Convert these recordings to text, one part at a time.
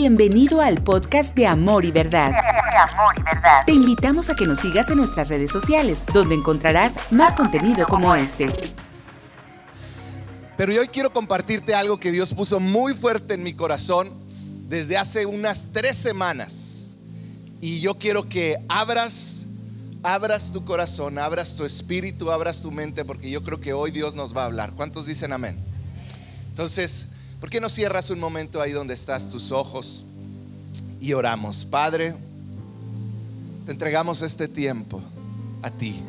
Bienvenido al podcast de Amor y Verdad. Te invitamos a que nos sigas en nuestras redes sociales, donde encontrarás más contenido como este. Pero hoy quiero compartirte algo que Dios puso muy fuerte en mi corazón desde hace unas tres semanas. Y yo quiero que abras, abras tu corazón, abras tu espíritu, abras tu mente, porque yo creo que hoy Dios nos va a hablar. ¿Cuántos dicen amén? Entonces, ¿Por qué no cierras un momento ahí donde estás tus ojos y oramos? Padre, te entregamos este tiempo a ti.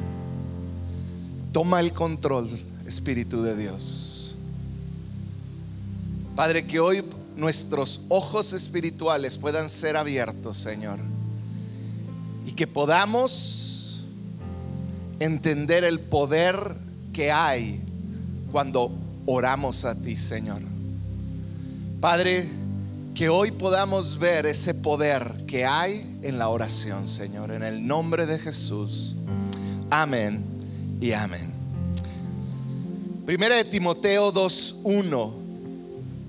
Toma el control, Espíritu de Dios. Padre, que hoy nuestros ojos espirituales puedan ser abiertos, Señor. Y que podamos entender el poder que hay cuando oramos a ti, Señor. Padre, que hoy podamos ver ese poder que hay en la oración, Señor, en el nombre de Jesús. Amén y amén. Primera de Timoteo 2.1.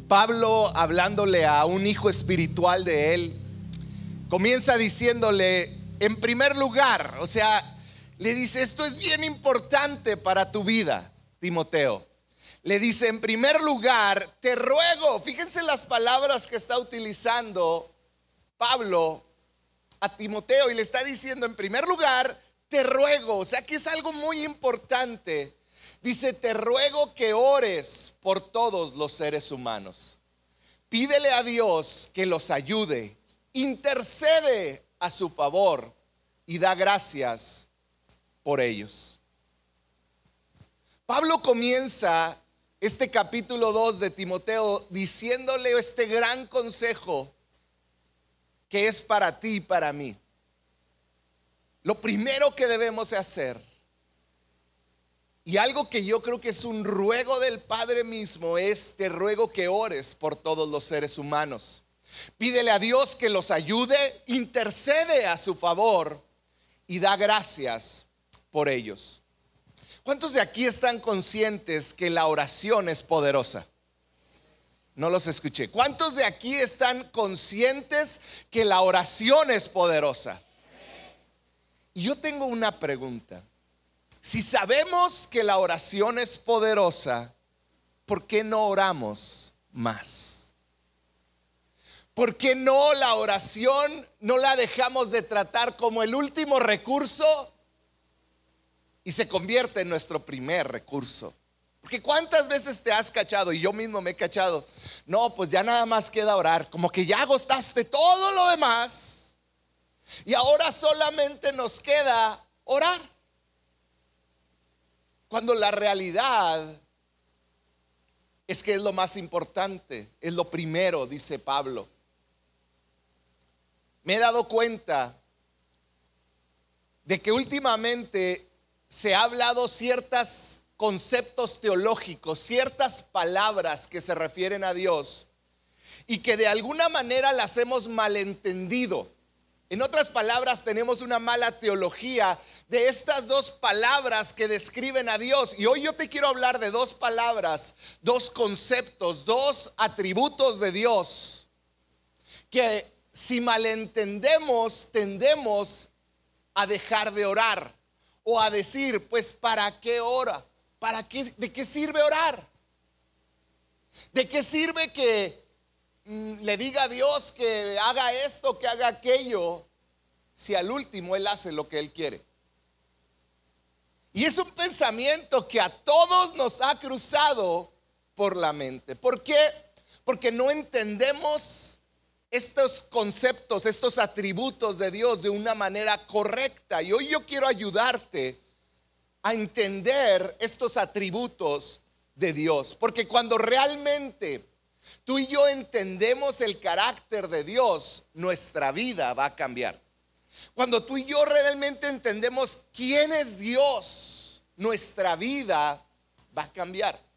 Pablo hablándole a un hijo espiritual de él, comienza diciéndole, en primer lugar, o sea, le dice, esto es bien importante para tu vida, Timoteo le dice, en primer lugar, te ruego, fíjense las palabras que está utilizando Pablo a Timoteo y le está diciendo, en primer lugar, te ruego, o sea que es algo muy importante. Dice, te ruego que ores por todos los seres humanos. Pídele a Dios que los ayude, intercede a su favor y da gracias por ellos. Pablo comienza este capítulo 2 de Timoteo diciéndole este gran consejo que es para ti y para mí. Lo primero que debemos hacer, y algo que yo creo que es un ruego del Padre mismo, es te ruego que ores por todos los seres humanos. Pídele a Dios que los ayude, intercede a su favor y da gracias por ellos. ¿Cuántos de aquí están conscientes que la oración es poderosa? No los escuché. ¿Cuántos de aquí están conscientes que la oración es poderosa? Y yo tengo una pregunta. Si sabemos que la oración es poderosa, ¿por qué no oramos más? ¿Por qué no la oración no la dejamos de tratar como el último recurso y se convierte en nuestro primer recurso. Porque cuántas veces te has cachado, y yo mismo me he cachado, no, pues ya nada más queda orar, como que ya agostaste todo lo demás, y ahora solamente nos queda orar. Cuando la realidad es que es lo más importante, es lo primero, dice Pablo. Me he dado cuenta de que últimamente se ha hablado ciertos conceptos teológicos, ciertas palabras que se refieren a Dios y que de alguna manera las hemos malentendido. En otras palabras, tenemos una mala teología de estas dos palabras que describen a Dios. Y hoy yo te quiero hablar de dos palabras, dos conceptos, dos atributos de Dios que si malentendemos tendemos a dejar de orar o a decir, pues, ¿para qué ora? ¿Para qué, ¿De qué sirve orar? ¿De qué sirve que mm, le diga a Dios que haga esto, que haga aquello, si al último Él hace lo que Él quiere? Y es un pensamiento que a todos nos ha cruzado por la mente. ¿Por qué? Porque no entendemos estos conceptos, estos atributos de Dios de una manera correcta. Y hoy yo quiero ayudarte a entender estos atributos de Dios. Porque cuando realmente tú y yo entendemos el carácter de Dios, nuestra vida va a cambiar. Cuando tú y yo realmente entendemos quién es Dios, nuestra vida va a cambiar.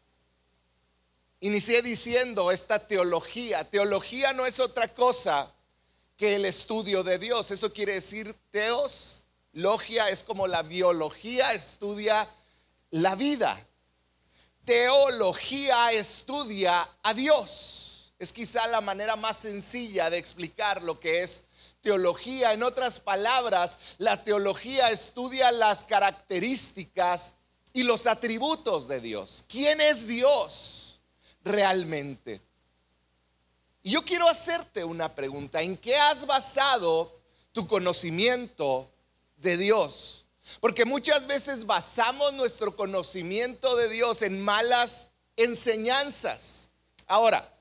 Inicié diciendo esta teología. Teología no es otra cosa que el estudio de Dios. Eso quiere decir teos. Logia es como la biología estudia la vida. Teología estudia a Dios. Es quizá la manera más sencilla de explicar lo que es teología. En otras palabras, la teología estudia las características y los atributos de Dios. ¿Quién es Dios realmente? Y yo quiero hacerte una pregunta. ¿En qué has basado tu conocimiento de Dios? Porque muchas veces basamos nuestro conocimiento de Dios en malas enseñanzas. Ahora,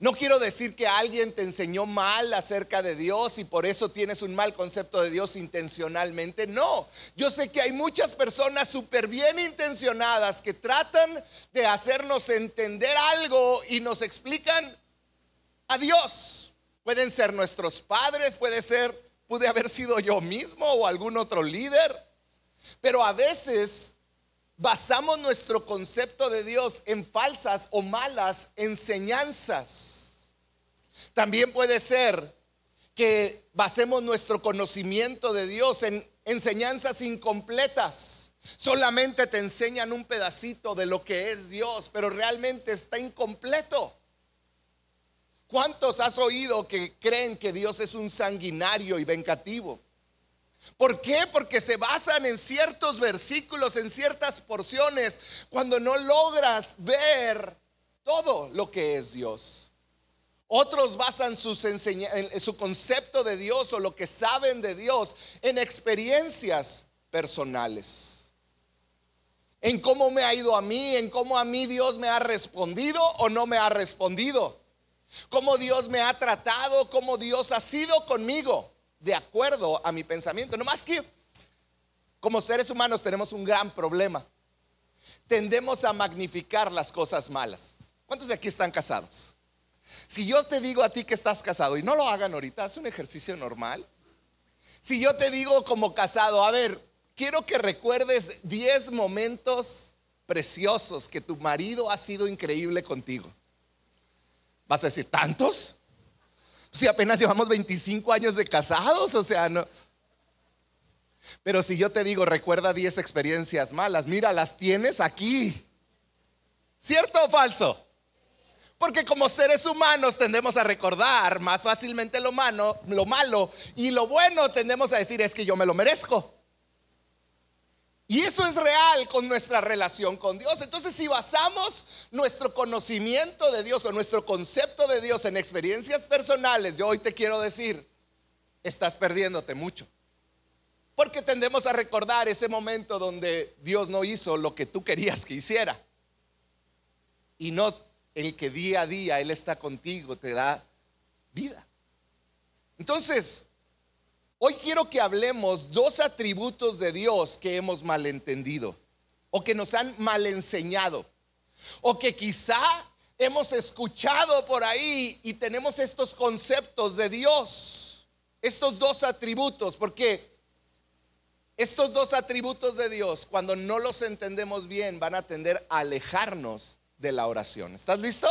no quiero decir que alguien te enseñó mal acerca de Dios y por eso tienes un mal concepto de Dios intencionalmente. No, yo sé que hay muchas personas súper bien intencionadas que tratan de hacernos entender algo y nos explican a Dios. Pueden ser nuestros padres, puede ser, pude haber sido yo mismo o algún otro líder. Pero a veces basamos nuestro concepto de Dios en falsas o malas enseñanzas. También puede ser que basemos nuestro conocimiento de Dios en enseñanzas incompletas. Solamente te enseñan un pedacito de lo que es Dios, pero realmente está incompleto. ¿Cuántos has oído que creen que Dios es un sanguinario y vengativo? ¿Por qué? Porque se basan en ciertos versículos, en ciertas porciones, cuando no logras ver todo lo que es Dios. Otros basan sus su concepto de Dios o lo que saben de Dios en experiencias personales. En cómo me ha ido a mí, en cómo a mí Dios me ha respondido o no me ha respondido. Cómo Dios me ha tratado, cómo Dios ha sido conmigo de acuerdo a mi pensamiento. No más que como seres humanos tenemos un gran problema. Tendemos a magnificar las cosas malas. ¿Cuántos de aquí están casados? Si yo te digo a ti que estás casado y no lo hagan ahorita, haz un ejercicio normal. Si yo te digo como casado, a ver, quiero que recuerdes 10 momentos preciosos que tu marido ha sido increíble contigo. ¿Vas a decir tantos? Si apenas llevamos 25 años de casados, o sea, no. Pero si yo te digo, recuerda 10 experiencias malas, mira, las tienes aquí. ¿Cierto o falso? Porque como seres humanos tendemos a recordar más fácilmente lo malo, lo malo y lo bueno tendemos a decir es que yo me lo merezco. Y eso es real con nuestra relación con Dios. Entonces, si basamos nuestro conocimiento de Dios o nuestro concepto de Dios en experiencias personales, yo hoy te quiero decir, estás perdiéndote mucho. Porque tendemos a recordar ese momento donde Dios no hizo lo que tú querías que hiciera. Y no el que día a día Él está contigo, te da vida. Entonces, Hoy quiero que hablemos dos atributos de Dios que hemos malentendido o que nos han mal enseñado o que quizá hemos escuchado por ahí y tenemos estos conceptos de Dios. Estos dos atributos, porque estos dos atributos de Dios, cuando no los entendemos bien, van a tender a alejarnos de la oración. ¿Estás listo?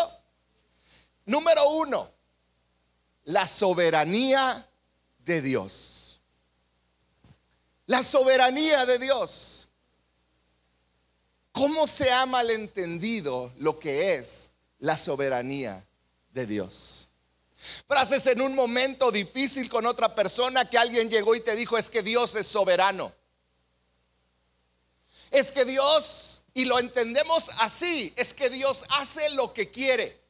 Número uno, la soberanía de Dios. La soberanía de Dios. ¿Cómo se ha malentendido lo que es la soberanía de Dios? Frases en un momento difícil con otra persona que alguien llegó y te dijo es que Dios es soberano. Es que Dios, y lo entendemos así, es que Dios hace lo que quiere.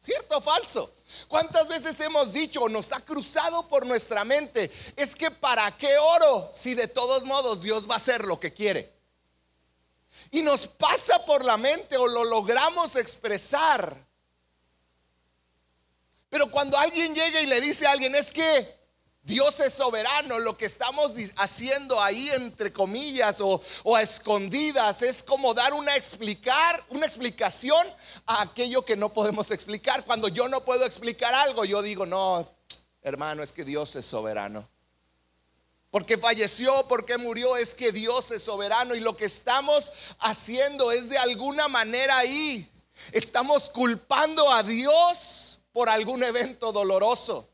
¿Cierto o falso? ¿Cuántas veces hemos dicho o nos ha cruzado por nuestra mente? Es que ¿para qué oro si de todos modos Dios va a hacer lo que quiere? Y nos pasa por la mente o lo logramos expresar. Pero cuando alguien llega y le dice a alguien, es que Dios es soberano. Lo que estamos haciendo ahí entre comillas o, a escondidas es como dar una explicar, una explicación a aquello que no podemos explicar. Cuando yo no puedo explicar algo, yo digo, no, hermano, es que Dios es soberano. Porque falleció, porque murió, es que Dios es soberano. Y lo que estamos haciendo es de alguna manera ahí. Estamos culpando a Dios por algún evento doloroso.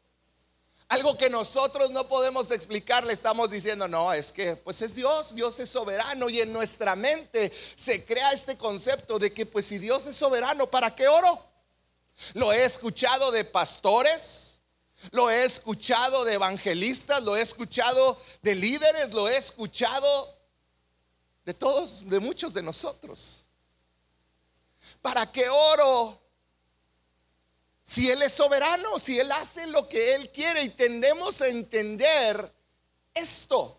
Algo que nosotros no podemos explicar, le estamos diciendo, no, es que pues es Dios, Dios es soberano y en nuestra mente se crea este concepto de que pues si Dios es soberano, ¿para qué oro? Lo he escuchado de pastores, lo he escuchado de evangelistas, lo he escuchado de líderes, lo he escuchado de todos, de muchos de nosotros. ¿Para qué oro? Si Él es soberano, si Él hace lo que Él quiere y tendemos a entender esto.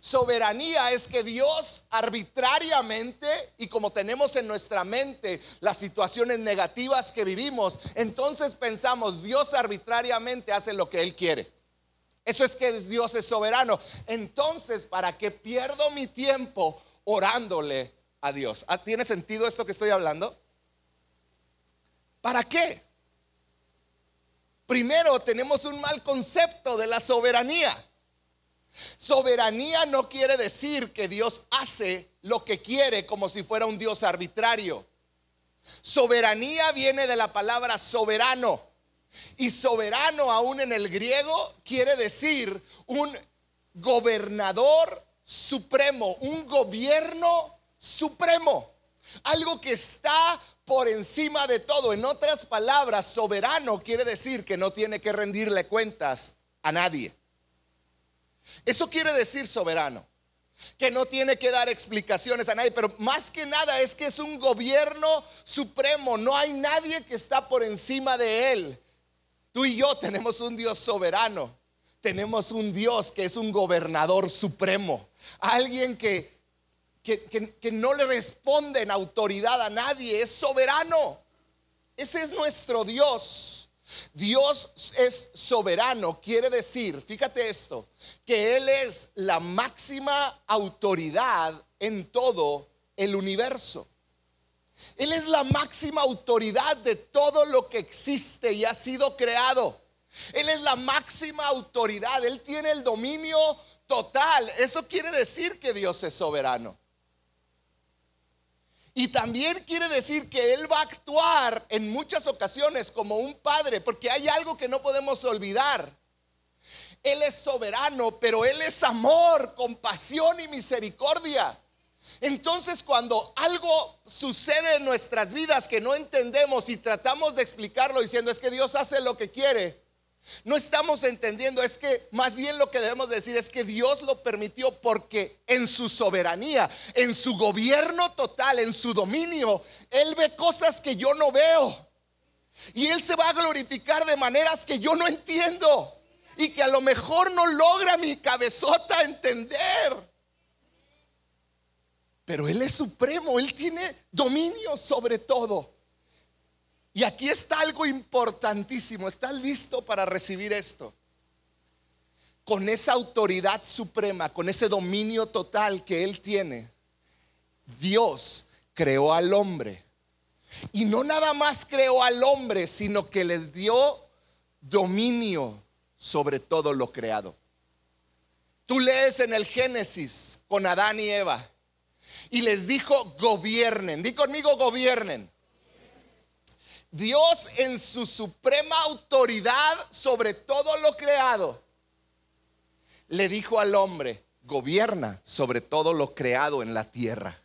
Soberanía es que Dios arbitrariamente, y como tenemos en nuestra mente las situaciones negativas que vivimos, entonces pensamos, Dios arbitrariamente hace lo que Él quiere. Eso es que Dios es soberano. Entonces, ¿para qué pierdo mi tiempo orándole a Dios? ¿Ah, ¿Tiene sentido esto que estoy hablando? ¿Para qué? Primero, tenemos un mal concepto de la soberanía. Soberanía no quiere decir que Dios hace lo que quiere como si fuera un Dios arbitrario. Soberanía viene de la palabra soberano. Y soberano aún en el griego quiere decir un gobernador supremo, un gobierno supremo. Algo que está por encima de todo. En otras palabras, soberano quiere decir que no tiene que rendirle cuentas a nadie. Eso quiere decir soberano, que no tiene que dar explicaciones a nadie, pero más que nada es que es un gobierno supremo, no hay nadie que está por encima de él. Tú y yo tenemos un Dios soberano, tenemos un Dios que es un gobernador supremo, alguien que, que, no le responde en autoridad a nadie, es soberano. Ese es nuestro Dios. Dios es soberano, quiere decir, fíjate esto, que Él es la máxima autoridad en todo el universo. Él es la máxima autoridad de todo lo que existe y ha sido creado. Él es la máxima autoridad, Él tiene el dominio total. Eso quiere decir que Dios es soberano. Y también quiere decir que Él va a actuar en muchas ocasiones como un padre, porque hay algo que no podemos olvidar. Él es soberano, pero Él es amor, compasión y misericordia. Entonces cuando algo sucede en nuestras vidas que no entendemos y tratamos de explicarlo diciendo es que Dios hace lo que quiere, no estamos entendiendo, es que más bien lo que debemos decir es que Dios lo permitió porque en su soberanía, en su gobierno total, en su dominio, Él ve cosas que yo no veo. Y Él se va a glorificar de maneras que yo no entiendo y que a lo mejor no logra mi cabezota entender. Pero Él es supremo, Él tiene dominio sobre todo. Y aquí está algo importantísimo. ¿Estás listo para recibir esto? Con esa autoridad suprema, con ese dominio total que Él tiene, Dios creó al hombre. Y no nada más creó al hombre, sino que les dio dominio sobre todo lo creado. Tú lees en el Génesis con Adán y Eva y les dijo, gobiernen. Di conmigo, gobiernen. Dios en su suprema autoridad sobre todo lo creado, le dijo al hombre, gobierna sobre todo lo creado en la tierra.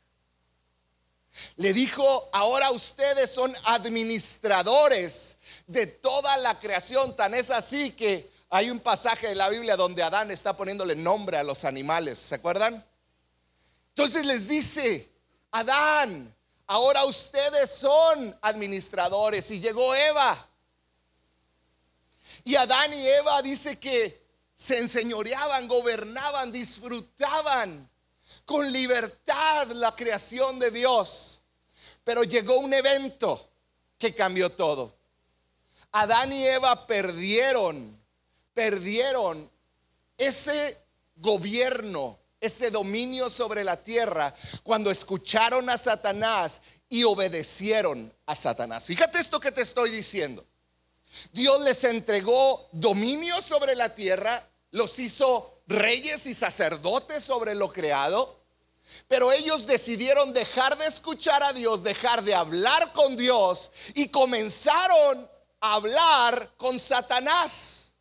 Le dijo, ahora ustedes son administradores de toda la creación. Tan es así que hay un pasaje de la Biblia donde Adán está poniéndole nombre a los animales. ¿Se acuerdan? Entonces les dice, Adán, Ahora ustedes son administradores y llegó Eva. Y Adán y Eva dice que se enseñoreaban, gobernaban, disfrutaban con libertad la creación de Dios. Pero llegó un evento que cambió todo. Adán y Eva perdieron, perdieron ese gobierno ese dominio sobre la tierra cuando escucharon a Satanás y obedecieron a Satanás. Fíjate esto que te estoy diciendo. Dios les entregó dominio sobre la tierra, los hizo reyes y sacerdotes sobre lo creado, pero ellos decidieron dejar de escuchar a Dios, dejar de hablar con Dios y comenzaron a hablar con Satanás.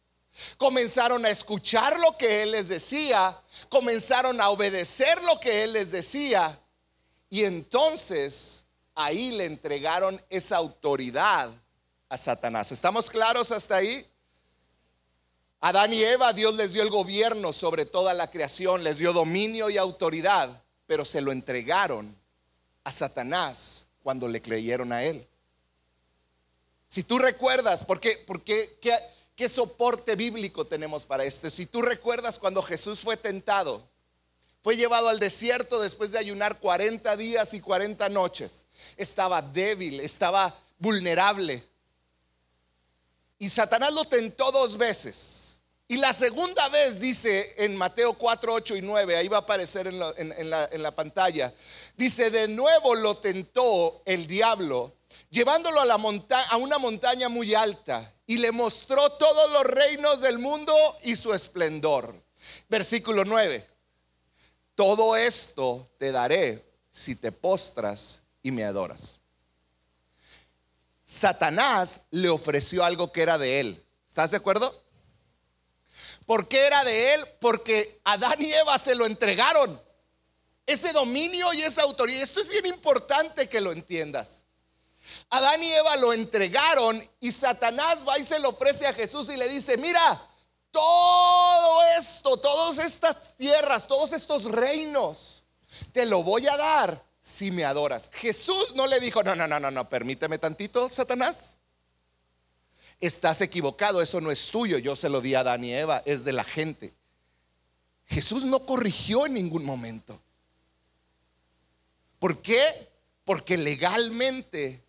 Comenzaron a escuchar lo que Él les decía, comenzaron a obedecer lo que Él les decía y entonces ahí le entregaron esa autoridad a Satanás. ¿Estamos claros hasta ahí? Adán y Eva, Dios les dio el gobierno sobre toda la creación, les dio dominio y autoridad, pero se lo entregaron a Satanás cuando le creyeron a él. Si tú recuerdas, ¿por qué, por qué, qué, qué soporte bíblico tenemos para esto? Si tú recuerdas cuando Jesús fue tentado, fue llevado al desierto después de ayunar 40 días y 40 noches. Estaba débil, estaba vulnerable. Y Satanás lo tentó dos veces. Y la segunda vez dice en Mateo 4, 8 y 9, ahí va a aparecer en en la pantalla, dice, de nuevo lo tentó el diablo, llevándolo a, la a una montaña muy alta y le mostró todos los reinos del mundo y su esplendor. Versículo 9. Todo esto te daré si te postras y me adoras. Satanás le ofreció algo que era de él. ¿Estás de acuerdo? ¿Por qué era de él? Porque Adán y Eva se lo entregaron. Ese dominio y esa autoridad. Esto es bien importante que lo entiendas. Adán y Eva lo entregaron y Satanás va y se lo ofrece a Jesús y le dice, mira, todo esto, todas estas tierras, todos estos reinos, te lo voy a dar si me adoras. Jesús no le dijo, no, no, no, no, no, permíteme tantito, Satanás. Estás equivocado, eso no es tuyo, yo se lo di a Adán y Eva, es de la gente. Jesús no corrigió en ningún momento. ¿Por qué? Porque legalmente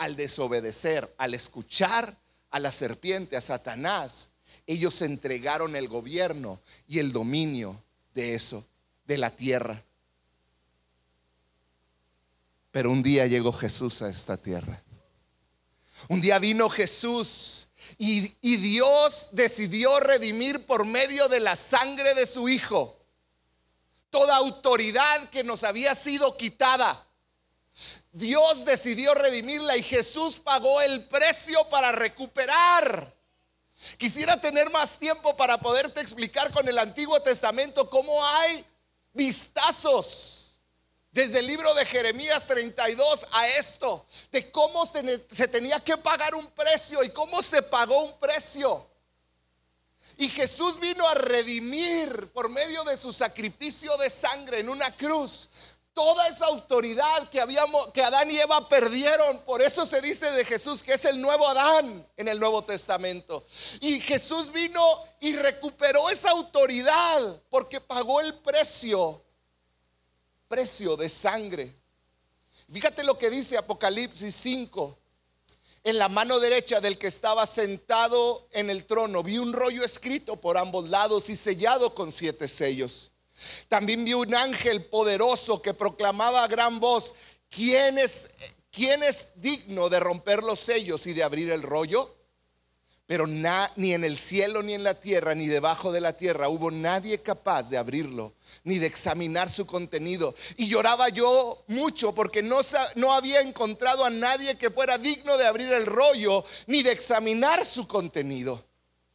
al desobedecer, al escuchar a la serpiente, a Satanás, ellos entregaron el gobierno y el dominio de eso, de la tierra. Pero un día llegó Jesús a esta tierra. Un día vino Jesús y, y, Dios decidió redimir por medio de la sangre de su Hijo toda autoridad que nos había sido quitada. Dios decidió redimirla y Jesús pagó el precio para recuperar. Quisiera tener más tiempo para poderte explicar con el Antiguo Testamento cómo hay vistazos desde el libro de Jeremías 32 a esto, de cómo se tenía que pagar un precio y cómo se pagó un precio. Y Jesús vino a redimir por medio de su sacrificio de sangre en una cruz toda esa autoridad que habíamos que Adán y Eva perdieron. Por eso se dice de Jesús que es el nuevo Adán en el Nuevo Testamento. Y Jesús vino y recuperó esa autoridad porque pagó el precio precio de sangre. Fíjate lo que dice Apocalipsis 5. En la mano derecha del que estaba sentado en el trono vi un rollo escrito por ambos lados y sellado con siete sellos. También vi un ángel poderoso que proclamaba a gran voz, ¿quién es, ¿quién es digno de romper los sellos y de abrir el rollo? Pero ni en el cielo, ni en la tierra, ni debajo de la tierra hubo nadie capaz de abrirlo, ni de examinar su contenido. Y lloraba yo mucho porque no había encontrado a nadie que fuera digno de abrir el rollo, ni de examinar su contenido.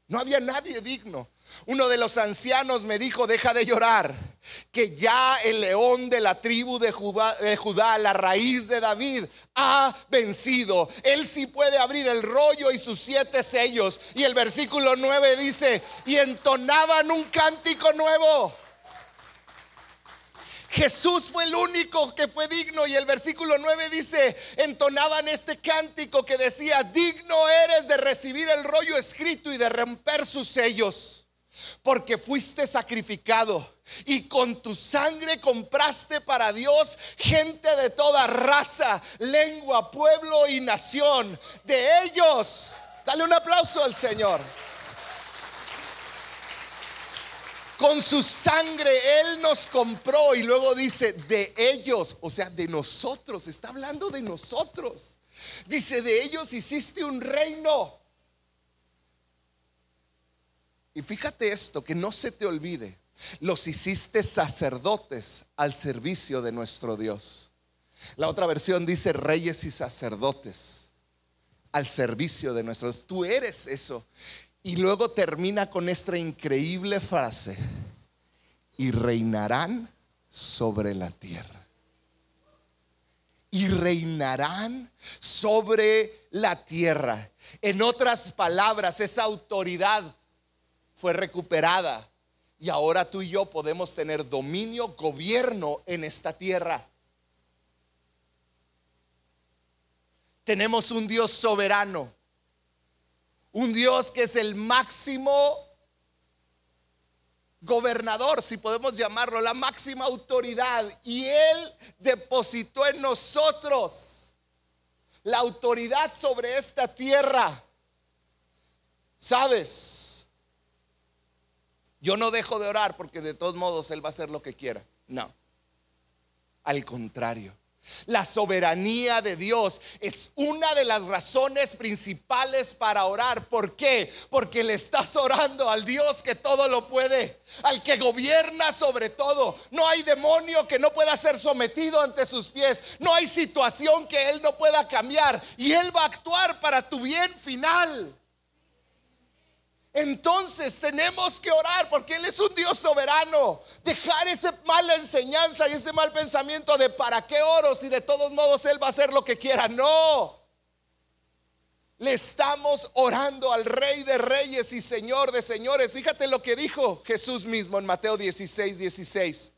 No había nadie digno. Uno de los ancianos me dijo, deja de llorar, que ya el león de la tribu de Judá, la raíz de David, ha vencido. Él sí puede abrir el rollo y sus siete sellos. Y el versículo 9 dice, y entonaban un cántico nuevo. Jesús fue el único que fue digno y el versículo 9 dice, entonaban este cántico que decía, digno eres de recibir el rollo escrito y de romper sus sellos porque fuiste sacrificado y con tu sangre compraste para Dios gente de toda raza, lengua, pueblo y nación. De ellos, dale un aplauso al Señor. Con su sangre Él nos compró y luego dice, de ellos, o sea, de nosotros, está hablando de nosotros. Dice, de ellos hiciste un reino y fíjate esto, que no se te olvide, los hiciste sacerdotes al servicio de nuestro Dios. La otra versión dice reyes y sacerdotes al servicio de nuestro Dios. Tú eres eso. Y luego termina con esta increíble frase, y reinarán sobre la tierra. y reinarán sobre la tierra. En otras palabras, esa autoridad fue recuperada y ahora tú y yo podemos tener dominio, gobierno en esta tierra. Tenemos un Dios soberano, un Dios que es el máximo gobernador, si podemos llamarlo, la máxima autoridad. Y Él depositó en nosotros la autoridad sobre esta tierra. ¿Sabes? Yo no dejo de orar porque de todos modos Él va a hacer lo que quiera. No. Al contrario. La soberanía de Dios es una de las razones principales para orar. ¿Por qué? Porque le estás orando al Dios que todo lo puede, al que gobierna sobre todo. No hay demonio que no pueda ser sometido ante sus pies. No hay situación que Él no pueda cambiar. Y Él va a actuar para tu bien final. Entonces tenemos que orar porque Él es un Dios soberano. Dejar esa mala enseñanza y ese mal pensamiento de para qué oro si de todos modos Él va a hacer lo que quiera. No. Le estamos orando al Rey de Reyes y Señor de Señores. Fíjate lo que dijo Jesús mismo en Mateo 16, 16.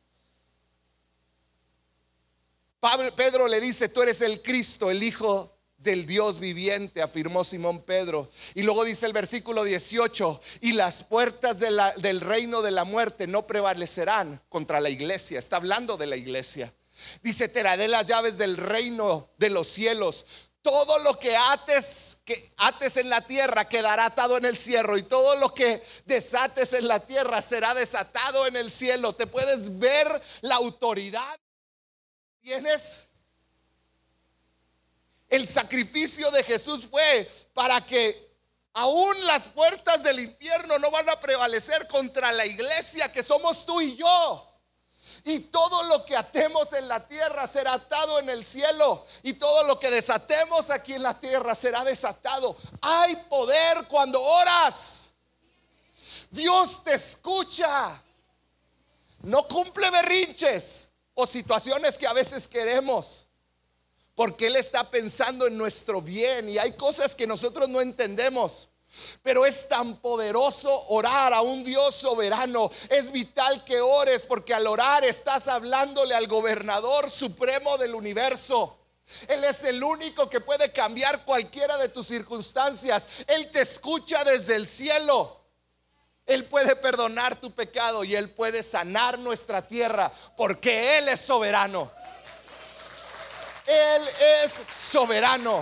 Pedro le dice, tú eres el Cristo, el Hijo del Dios viviente, afirmó Simón Pedro. Y luego dice el versículo 18, y las puertas del reino de la muerte no prevalecerán contra la iglesia. Está hablando de la iglesia. Dice, te daré las llaves del reino de los cielos. Todo lo que ates, que ates en la tierra quedará atado en el cielo y todo lo que desates en la tierra será desatado en el cielo. Te puedes ver la autoridad. ¿Tienes? El sacrificio de Jesús fue para que aún las puertas del infierno no van a prevalecer contra la iglesia que somos tú y yo. Y todo lo que atemos en la tierra será atado en el cielo. Y todo lo que desatemos aquí en la tierra será desatado. Hay poder cuando oras. Dios te escucha. No cumple berrinches o situaciones que a veces queremos porque Él está pensando en nuestro bien y hay cosas que nosotros no entendemos. Pero es tan poderoso orar a un Dios soberano. Es vital que ores porque al orar estás hablándole al gobernador supremo del universo. Él es el único que puede cambiar cualquiera de tus circunstancias. Él te escucha desde el cielo. Él puede perdonar tu pecado y Él puede sanar nuestra tierra porque Él es soberano. Él es soberano.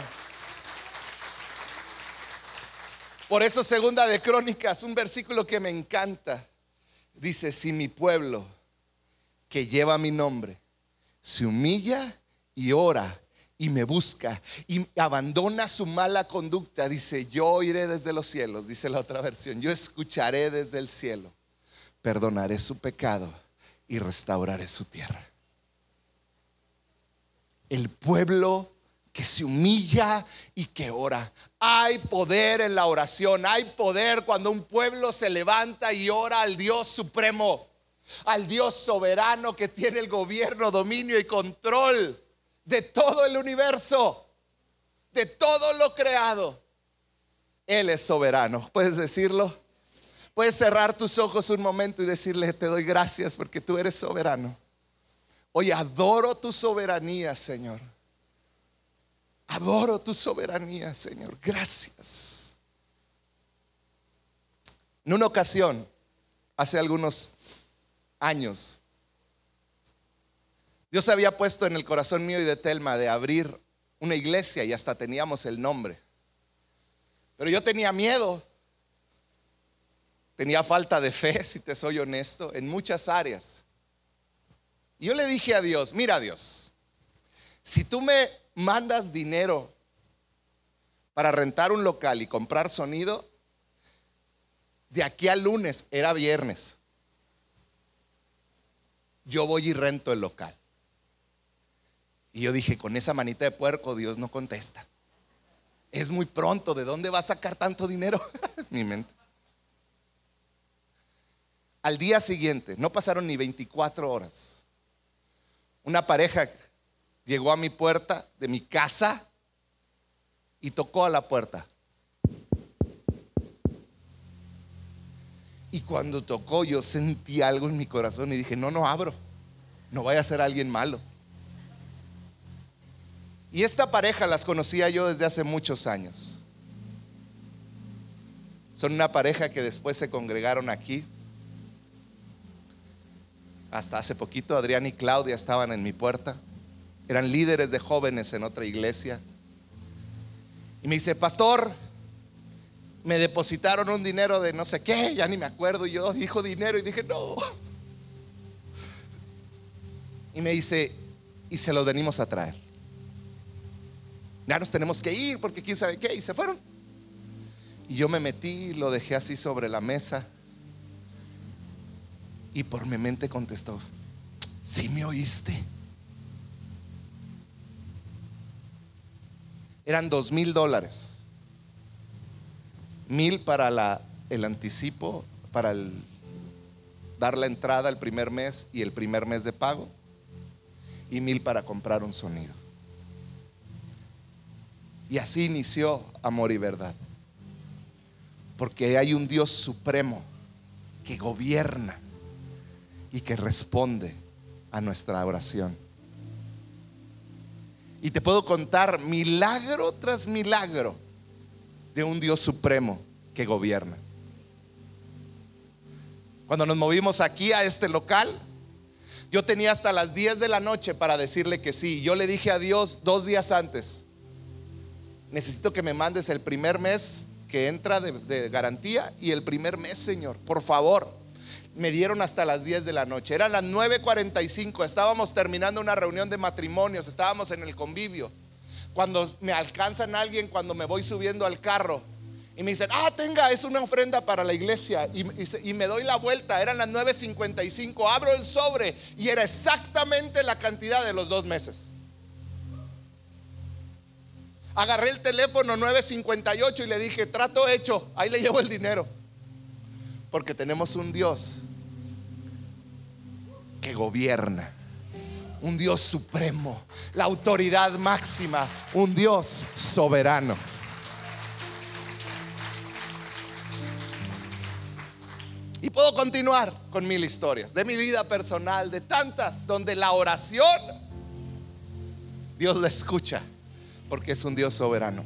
Por eso segunda de Crónicas, un versículo que me encanta. Dice, si mi pueblo que lleva mi nombre se humilla y ora y me busca y abandona su mala conducta, dice, yo oiré desde los cielos, dice la otra versión, yo escucharé desde el cielo, perdonaré su pecado y restauraré su tierra el pueblo que se humilla y que ora. Hay poder en la oración, hay poder cuando un pueblo se levanta y ora al Dios supremo, al Dios soberano que tiene el gobierno, dominio y control de todo el universo, de todo lo creado. Él es soberano, ¿puedes decirlo? Puedes cerrar tus ojos un momento y decirle, te doy gracias porque tú eres soberano. Hoy adoro tu soberanía, Señor. Adoro tu soberanía, Señor. Gracias. En una ocasión, hace algunos años, Dios había puesto en el corazón mío y de Telma de abrir una iglesia y hasta teníamos el nombre. Pero yo tenía miedo, tenía falta de fe, si te soy honesto, en muchas áreas. Yo le dije a Dios, mira Dios, si tú me mandas dinero para rentar un local y comprar sonido, de aquí al lunes, era viernes, yo voy y rento el local. Y yo dije, con esa manita de puerco Dios no contesta. Es muy pronto, ¿de dónde va a sacar tanto dinero? Mi mente. Al día siguiente, no pasaron ni 24 horas una pareja llegó a mi puerta de mi casa y tocó a la puerta. Y cuando tocó yo sentí algo en mi corazón y dije, no, no abro, no vaya a ser alguien malo. Y esta pareja las conocía yo desde hace muchos años. Son una pareja que después se congregaron aquí. Hasta hace poquito Adrián y Claudia estaban en mi puerta. Eran líderes de jóvenes en otra iglesia. Y me dice, pastor, me depositaron un dinero de no sé qué, ya ni me acuerdo. Y yo dijo dinero y dije, no. Y me dice, y se lo venimos a traer. Ya nos tenemos que ir porque quién sabe qué. Y se fueron. Y yo me metí, lo dejé así sobre la mesa. Y por mi mente contestó, Si me oíste. Eran dos mil dólares. Mil para el anticipo, para dar la entrada el primer mes y el primer mes de pago. Y mil para comprar un sonido. Y así inició Amor y Verdad. Porque hay un Dios supremo que gobierna y que responde a nuestra oración. Y te puedo contar milagro tras milagro de un Dios supremo que gobierna. Cuando nos movimos aquí a este local, yo tenía hasta las 10 de la noche para decirle que sí. Yo le dije a Dios dos días antes, necesito que me mandes el primer mes que entra de, garantía y el primer mes, Señor, por favor. Me dieron hasta las 10 de la noche. Eran las 9.45. Estábamos terminando una reunión de matrimonios. Estábamos en el convivio. Cuando me alcanzan alguien, cuando me voy subiendo al carro, y me dicen, ah, tenga, es una ofrenda para la iglesia. Y, me doy la vuelta, eran las 9.55, abro el sobre y era exactamente la cantidad de los dos meses. Agarré el teléfono 958 y le dije, trato hecho, ahí le llevo el dinero. Porque tenemos un Dios que gobierna, un Dios supremo, la autoridad máxima, un Dios soberano. Y puedo continuar con mil historias de mi vida personal, de tantas, donde la oración, Dios la escucha porque es un Dios soberano.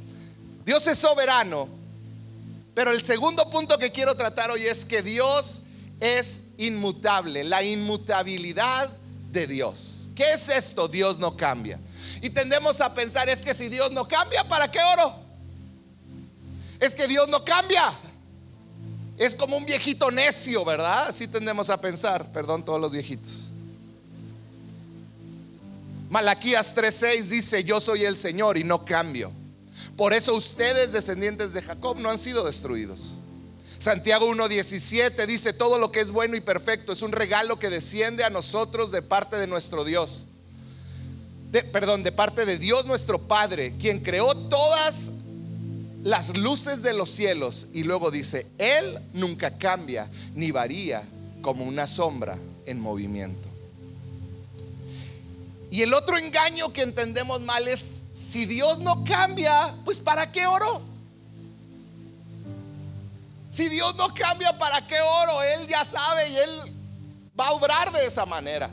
Dios es soberano, pero el segundo punto que quiero tratar hoy es que Dios es inmutable, la inmutabilidad de Dios. ¿Qué es esto? Dios no cambia. Y tendemos a pensar, es que si Dios no cambia, ¿para qué oro? Es que Dios no cambia. Es como un viejito necio, ¿verdad? Así tendemos a pensar, perdón todos los viejitos. Malaquías 3:6 dice, yo soy el Señor y no cambio. Por eso ustedes, descendientes de Jacob, no han sido destruidos. Santiago 1:17 dice, todo lo que es bueno y perfecto es un regalo que desciende a nosotros de parte de nuestro Dios. perdón, de parte de Dios nuestro Padre, quien creó todas las luces de los cielos. Y luego dice, Él nunca cambia ni varía como una sombra en movimiento. Y el otro engaño que entendemos mal es, si Dios no cambia, pues ¿para qué oro? Si Dios no cambia, ¿para qué oro? Él ya sabe y Él va a obrar de esa manera.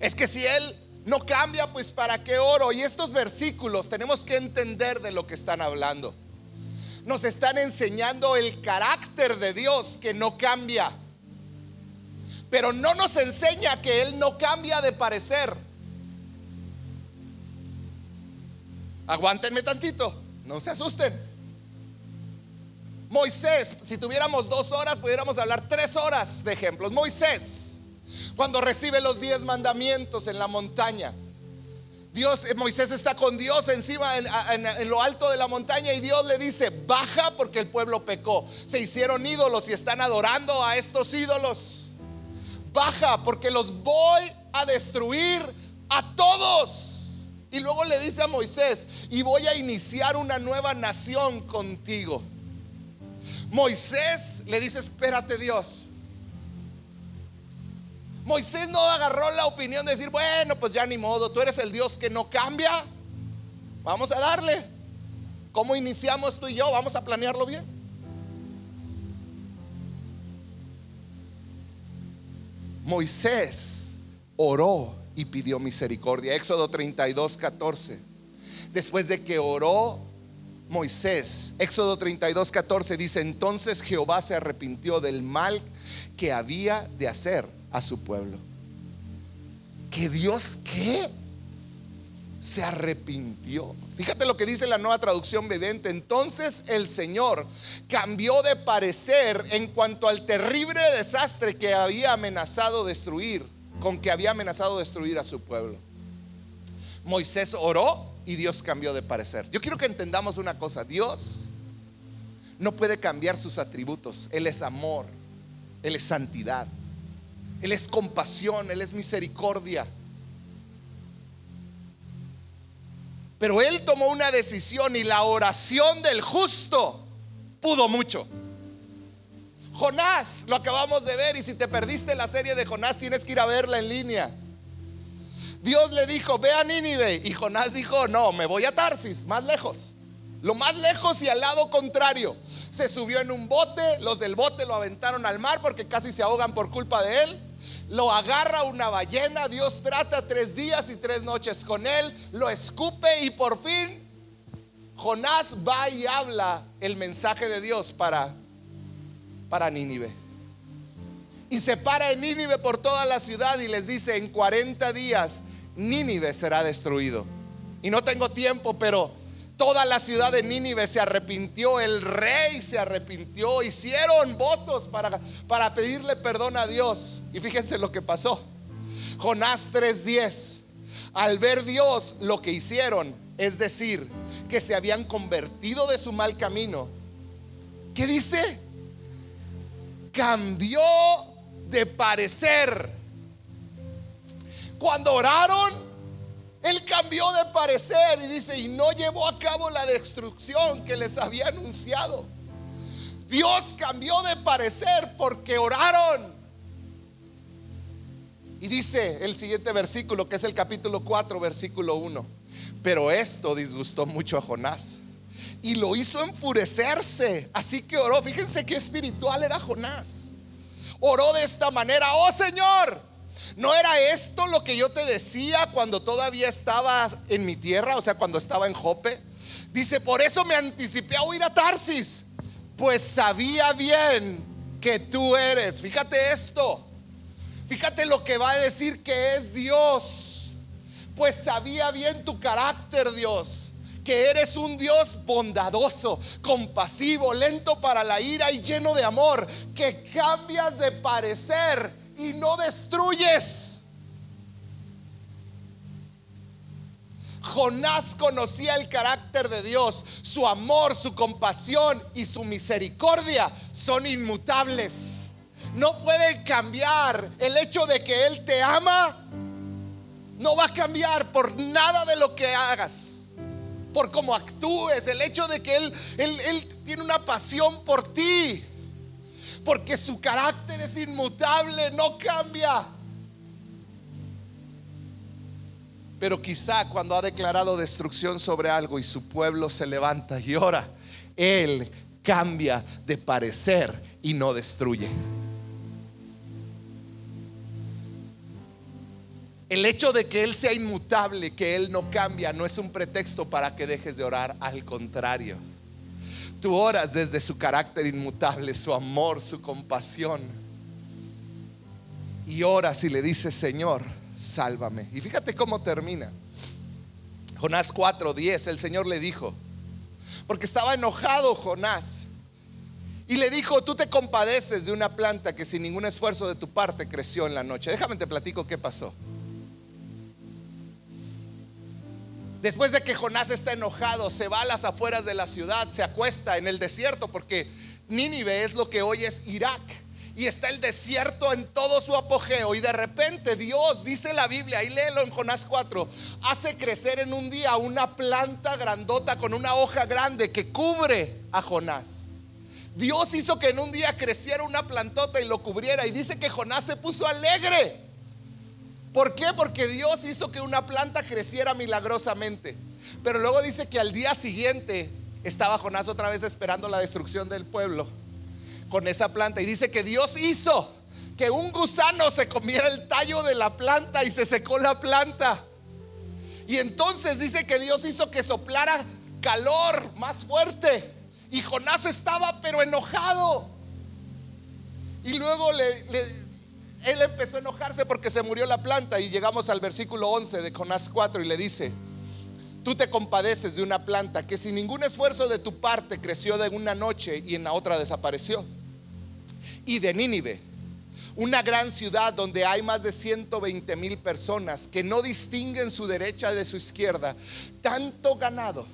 Es que si Él no cambia, pues ¿para qué oro? Y estos versículos tenemos que entender de lo que están hablando. Nos están enseñando el carácter de Dios que no cambia pero no nos enseña que Él no cambia de parecer. Aguántenme tantito, no se asusten. Moisés, si tuviéramos dos horas, pudiéramos hablar tres horas de ejemplos. Moisés, cuando recibe los diez mandamientos en la montaña, Dios, eh, Moisés está con Dios encima en, en, lo alto de la montaña y Dios le dice, baja porque el pueblo pecó. Se hicieron ídolos y están adorando a estos ídolos baja porque los voy a destruir a todos. Y luego le dice a Moisés, y voy a iniciar una nueva nación contigo. Moisés le dice, espérate Dios. Moisés no agarró la opinión de decir, bueno, pues ya ni modo, tú eres el Dios que no cambia. Vamos a darle. ¿Cómo iniciamos tú y yo? Vamos a planearlo bien. Moisés oró y pidió misericordia. Éxodo 32, 14. Después de que oró Moisés, Éxodo 32, 14 dice, entonces Jehová se arrepintió del mal que había de hacer a su pueblo. ¿Que Dios qué? Se arrepintió. Fíjate lo que dice la nueva traducción viviente. Entonces el Señor cambió de parecer en cuanto al terrible desastre que había amenazado destruir, con que había amenazado destruir a su pueblo. Moisés oró y Dios cambió de parecer. Yo quiero que entendamos una cosa. Dios no puede cambiar sus atributos. Él es amor, Él es santidad, Él es compasión, Él es misericordia. Pero Él tomó una decisión y la oración del justo pudo mucho. Jonás, lo acabamos de ver y si te perdiste la serie de Jonás tienes que ir a verla en línea. Dios le dijo, ve a Nínive. Y Jonás dijo, no, me voy a Tarsis, más lejos. Lo más lejos y al lado contrario. Se subió en un bote, los del bote lo aventaron al mar porque casi se ahogan por culpa de él. Lo agarra una ballena, Dios trata tres días y tres noches con él, lo escupe y por fin Jonás va y habla el mensaje de Dios para, para Nínive. Y se para en Nínive por toda la ciudad y les dice, en 40 días Nínive será destruido. Y no tengo tiempo, pero toda la ciudad de Nínive se arrepintió, el rey se arrepintió, hicieron votos para, para pedirle perdón a Dios. Y fíjense lo que pasó. Jonás 3:10, al ver Dios lo que hicieron, es decir, que se habían convertido de su mal camino, ¿qué dice? Cambió de parecer cuando oraron, él cambió de parecer y dice, y no llevó a cabo la destrucción que les había anunciado. Dios cambió de parecer porque oraron. Y dice el siguiente versículo, que es el capítulo 4, versículo 1. Pero esto disgustó mucho a Jonás y lo hizo enfurecerse. Así que oró. Fíjense qué espiritual era Jonás. Oró de esta manera, oh Señor ¿No era esto lo que yo te decía cuando todavía estabas en mi tierra? O sea, cuando estaba en Jope. Dice, por eso me anticipé a huir a Tarsis, pues sabía bien que tú eres. Fíjate esto. Fíjate lo que va a decir que es Dios. Pues sabía bien tu carácter, Dios. Que eres un Dios bondadoso, compasivo, lento para la ira y lleno de amor. Que cambias de parecer y no destruyes. Jonás conocía el carácter de Dios, su amor, su compasión y su misericordia son inmutables. No pueden cambiar. El hecho de que Él te ama no va a cambiar por nada de lo que hagas, por cómo actúes. El hecho de que Él, Él, Él tiene una pasión por ti porque su carácter es inmutable, no cambia. Pero quizá cuando ha declarado destrucción sobre algo y su pueblo se levanta y ora, Él cambia de parecer y no destruye. El hecho de que Él sea inmutable, que Él no cambia, no es un pretexto para que dejes de orar, al contrario. Tú oras desde su carácter inmutable, su amor, su compasión. Y oras y le dices, Señor, sálvame. Y fíjate cómo termina. Jonás 4:10, el Señor le dijo, porque estaba enojado Jonás. Y le dijo, tú te compadeces de una planta que sin ningún esfuerzo de tu parte creció en la noche. Déjame te platico qué pasó. Después de que Jonás está enojado, se va a las afueras de la ciudad, se acuesta en el desierto, porque Nínive es lo que hoy es Irak. Y está el desierto en todo su apogeo. Y de repente Dios, dice la Biblia, ahí léelo en Jonás 4, hace crecer en un día una planta grandota con una hoja grande que cubre a Jonás. Dios hizo que en un día creciera una plantota y lo cubriera. Y dice que Jonás se puso alegre ¿Por qué? Porque Dios hizo que una planta creciera milagrosamente. Pero luego dice que al día siguiente estaba Jonás otra vez esperando la destrucción del pueblo con esa planta. Y dice que Dios hizo que un gusano se comiera el tallo de la planta y se secó la planta. Y entonces dice que Dios hizo que soplara calor más fuerte. Y Jonás estaba pero enojado. Y luego le, él empezó a enojarse porque se murió la planta. Y llegamos al versículo 11 de Jonás 4 y le dice, tú te compadeces de una planta que sin ningún esfuerzo de tu parte creció de una noche y en la otra desapareció. Y de Nínive una gran ciudad donde hay más de 120 mil personas que no distinguen su derecha de su izquierda, tanto ganado,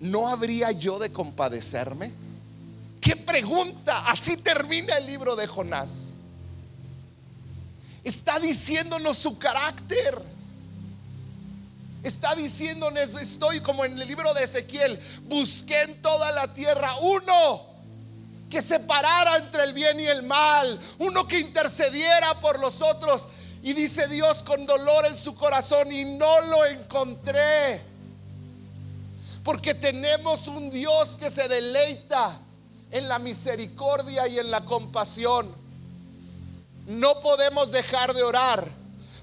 ¿no habría yo de compadecerme? ¿Qué pregunta? Así termina el libro de Jonás. Está diciéndonos su carácter. Está diciéndonos, estoy como en el libro de Ezequiel, busqué en toda la tierra uno que separara entre el bien y el mal, uno que intercediera por los otros. Y dice Dios con dolor en su corazón, y no lo encontré. Porque tenemos un Dios que se deleita en la misericordia y en la compasión. No podemos dejar de orar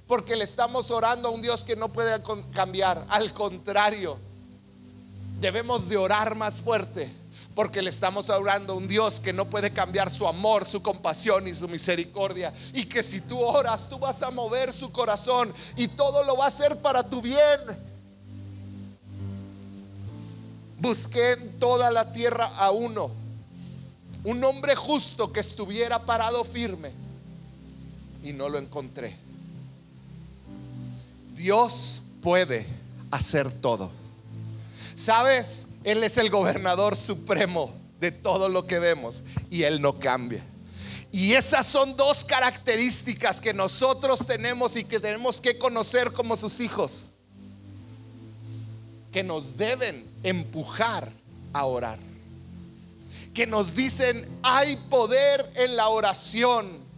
porque le estamos orando a un Dios que no puede cambiar. Al contrario, debemos de orar más fuerte porque le estamos orando a un Dios que no puede cambiar su amor, su compasión y su misericordia. Y que si tú oras, tú vas a mover su corazón y todo lo va a hacer para tu bien. Busqué en toda la tierra a uno, un hombre justo que estuviera parado firme y no lo encontré. Dios puede hacer todo. ¿Sabes? Él es el gobernador supremo de todo lo que vemos y Él no cambia. Y esas son dos características que nosotros tenemos y que tenemos que conocer como sus hijos, que nos deben empujar a orar, que nos dicen, hay poder en la oración.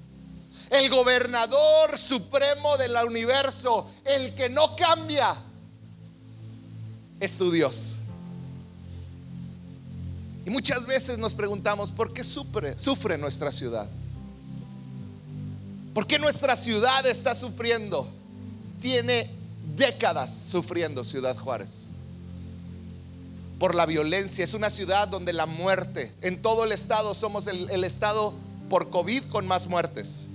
El gobernador supremo del universo, el que no cambia, es tu Dios. Y muchas veces nos preguntamos, ¿por qué sufre, nuestra ciudad? ¿Por qué nuestra ciudad está sufriendo? Tiene décadas sufriendo Ciudad Juárez. Por la violencia. Es una ciudad donde la muerte, en todo el estado somos el estado por COVID con más muertes.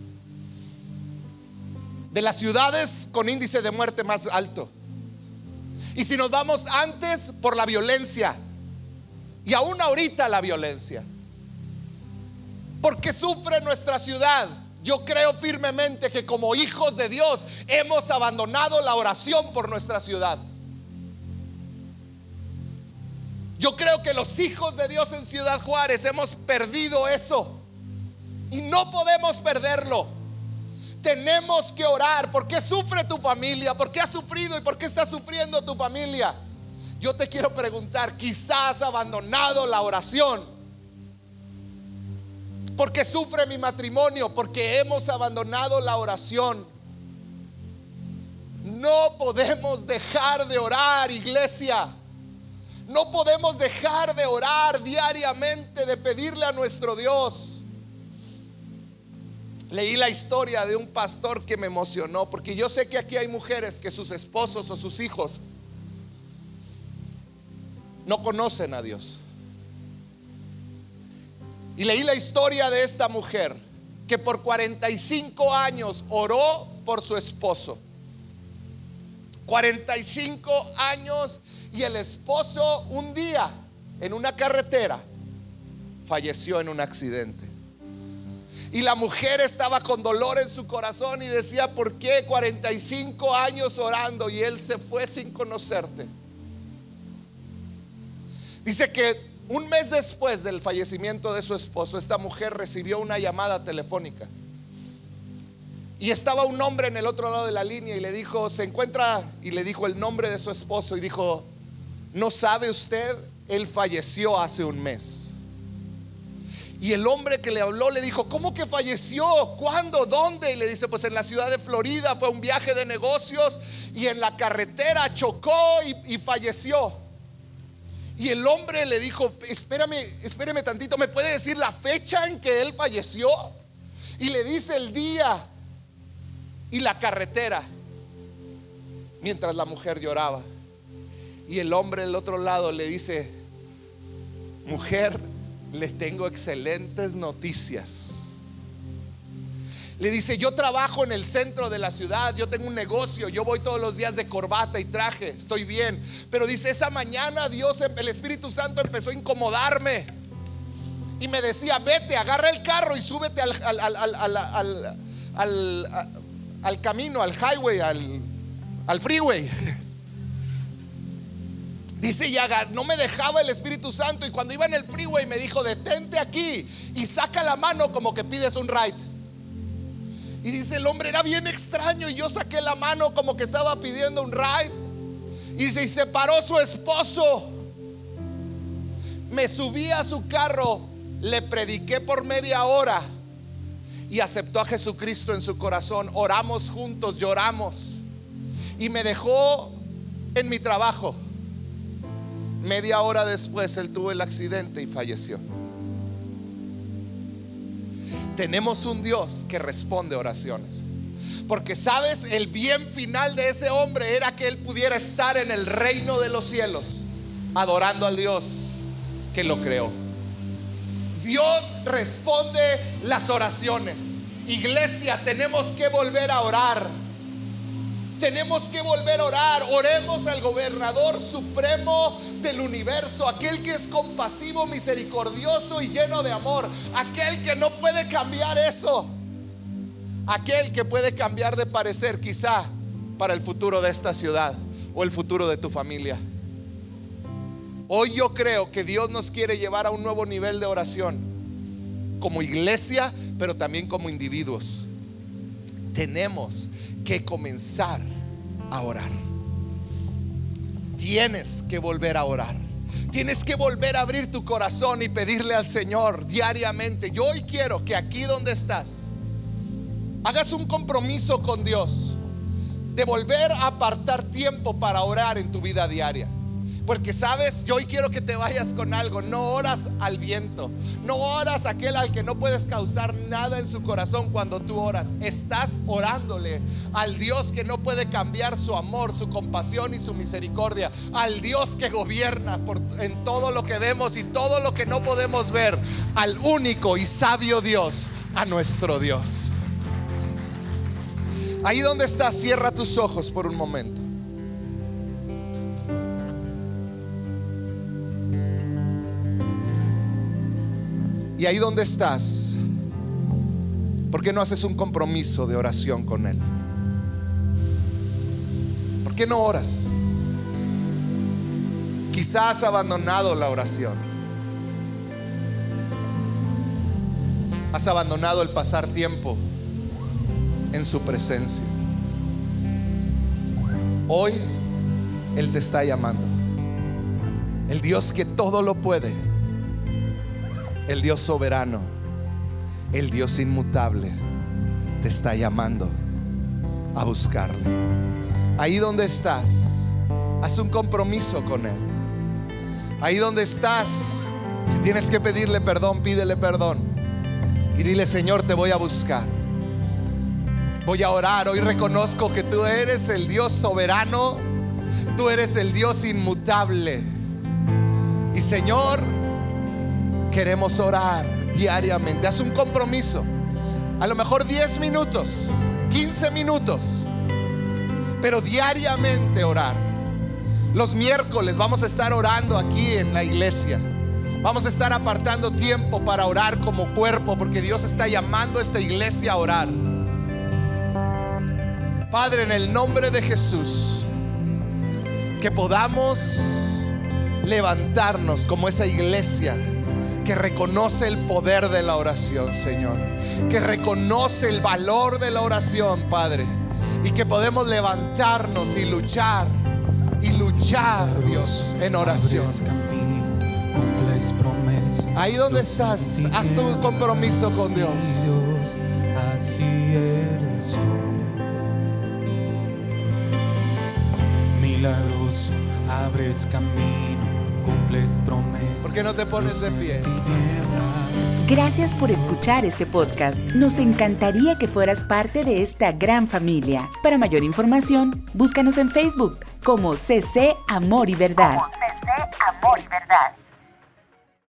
De las ciudades con índice de muerte más alto. Y si nos vamos antes por la violencia, y aún ahorita la violencia. Porque sufre nuestra ciudad. Yo creo firmemente que como hijos de Dios hemos abandonado la oración por nuestra ciudad. Yo creo que los hijos de Dios en Ciudad Juárez hemos perdido eso. Y no podemos perderlo. Tenemos que orar. ¿Por qué sufre tu familia? ¿Por qué has sufrido y por qué está sufriendo tu familia? Yo te quiero preguntar, quizás abandonado la oración. Porque sufre mi matrimonio, porque hemos abandonado la oración. No podemos dejar de orar, iglesia. No podemos dejar de orar diariamente, de pedirle a nuestro Dios. Leí la historia de un pastor que me emocionó, porque yo sé que aquí hay mujeres que sus esposos o sus hijos no conocen a Dios. Y leí la historia de esta mujer que por 45 años oró por su esposo. 45 años y el esposo un día en una carretera falleció en un accidente. Y la mujer estaba con dolor en su corazón y decía, ¿por qué 45 años orando y él se fue sin conocerte? Dice que un mes después del fallecimiento de su esposo, esta mujer recibió una llamada telefónica. Y estaba un hombre en el otro lado de la línea y le dijo, se encuentra, y le dijo el nombre de su esposo y dijo, ¿no sabe usted? Él falleció hace un mes. Y el hombre que le habló le dijo, ¿cómo que falleció? ¿Cuándo? ¿Dónde? Y le dice, pues en la ciudad de Florida fue un viaje de negocios y en la carretera chocó y, falleció. Y el hombre le dijo, espérame, espérame tantito, ¿me puede decir la fecha en que él falleció? Y le dice el día y la carretera, mientras la mujer lloraba. Y el hombre del otro lado le dice, mujer, les tengo excelentes noticias. Le dice, yo trabajo en el centro de la ciudad, yo tengo un negocio, yo voy todos los días de corbata y traje, estoy bien. Pero dice, esa mañana Dios, el Espíritu Santo empezó a incomodarme. Y me decía, vete, agarra el carro y súbete al, al, camino, al highway, al freeway. Dice Yagar, no me dejaba el Espíritu Santo y cuando iba en el freeway me dijo, detente aquí y saca la mano como que pides un ride. Y dice, el hombre era bien extraño y yo saqué la mano como que estaba pidiendo un ride. Y dice, se paró su esposo. Me subí a su carro, le prediqué por media hora y aceptó a Jesucristo en su corazón. Oramos juntos, lloramos. Y me dejó en mi trabajo. Media hora después él tuvo el accidente y falleció. Tenemos un Dios que responde oraciones. Porque sabes, el bien final de ese hombre era que él pudiera estar en el reino de los cielos, adorando al Dios que lo creó. Dios responde las oraciones. Iglesia, tenemos que volver a orar. Tenemos que volver a orar. Oremos al gobernador supremo del universo, aquel que es compasivo, misericordioso y lleno de amor, aquel que no puede cambiar eso, aquel que puede cambiar de parecer quizá para el futuro de esta ciudad o el futuro de tu familia. Hoy yo creo que Dios nos quiere llevar a un nuevo nivel de oración, como iglesia, pero también como individuos. Tenemos que comenzar a orar. Tienes que volver a orar. Tienes que volver a abrir tu corazón y pedirle al Señor diariamente. Yo hoy quiero que aquí donde estás, hagas un compromiso con Dios de volver a apartar tiempo para orar en tu vida diaria. Porque sabes, yo hoy quiero que te vayas con algo. No oras al viento. No oras a aquel al que no puedes causar nada en su corazón cuando tú oras. Estás orándole al Dios que no puede cambiar su amor, su compasión y su misericordia. Al Dios que gobierna por, en todo lo que vemos y todo lo que no podemos ver. Al único y sabio Dios, a nuestro Dios. Ahí donde estás, cierra tus ojos por un momento. Ahí donde estás, ¿por qué no haces un compromiso de oración con Él? ¿Por qué no oras? Quizás has abandonado la oración. Has abandonado el pasar tiempo en su presencia. Hoy Él te está llamando. El Dios que todo lo puede el Dios soberano, el Dios inmutable, te está llamando a buscarle. Ahí donde estás, haz un compromiso con Él. Ahí donde estás, si tienes que pedirle perdón, pídele perdón. Y dile, Señor, te voy a buscar. Voy a orar. Hoy reconozco que tú eres el Dios soberano. Tú eres el Dios inmutable. Y Señor, queremos orar diariamente. Haz un compromiso. A lo mejor 10 minutos, 15 minutos, pero diariamente orar. Los miércoles vamos a estar orando aquí en la iglesia. Vamos a estar apartando tiempo para orar como cuerpo porque Dios está llamando a esta iglesia a orar. Padre, en el nombre de Jesús, que podamos levantarnos como esa iglesia que reconoce el poder de la oración, Señor. Que reconoce el valor de la oración, Padre. Y que podemos levantarnos y luchar. Y luchar, Dios, en oración. Ahí donde estás, haz tu compromiso con Dios. Así eres tú. Milagroso, abres camino, cumples promesas. ¿Por qué no te pones de pie? Gracias por escuchar este podcast. Nos encantaría que fueras parte de esta gran familia. Para mayor información, búscanos en Facebook como CC Amor y Verdad. CC Amor y Verdad.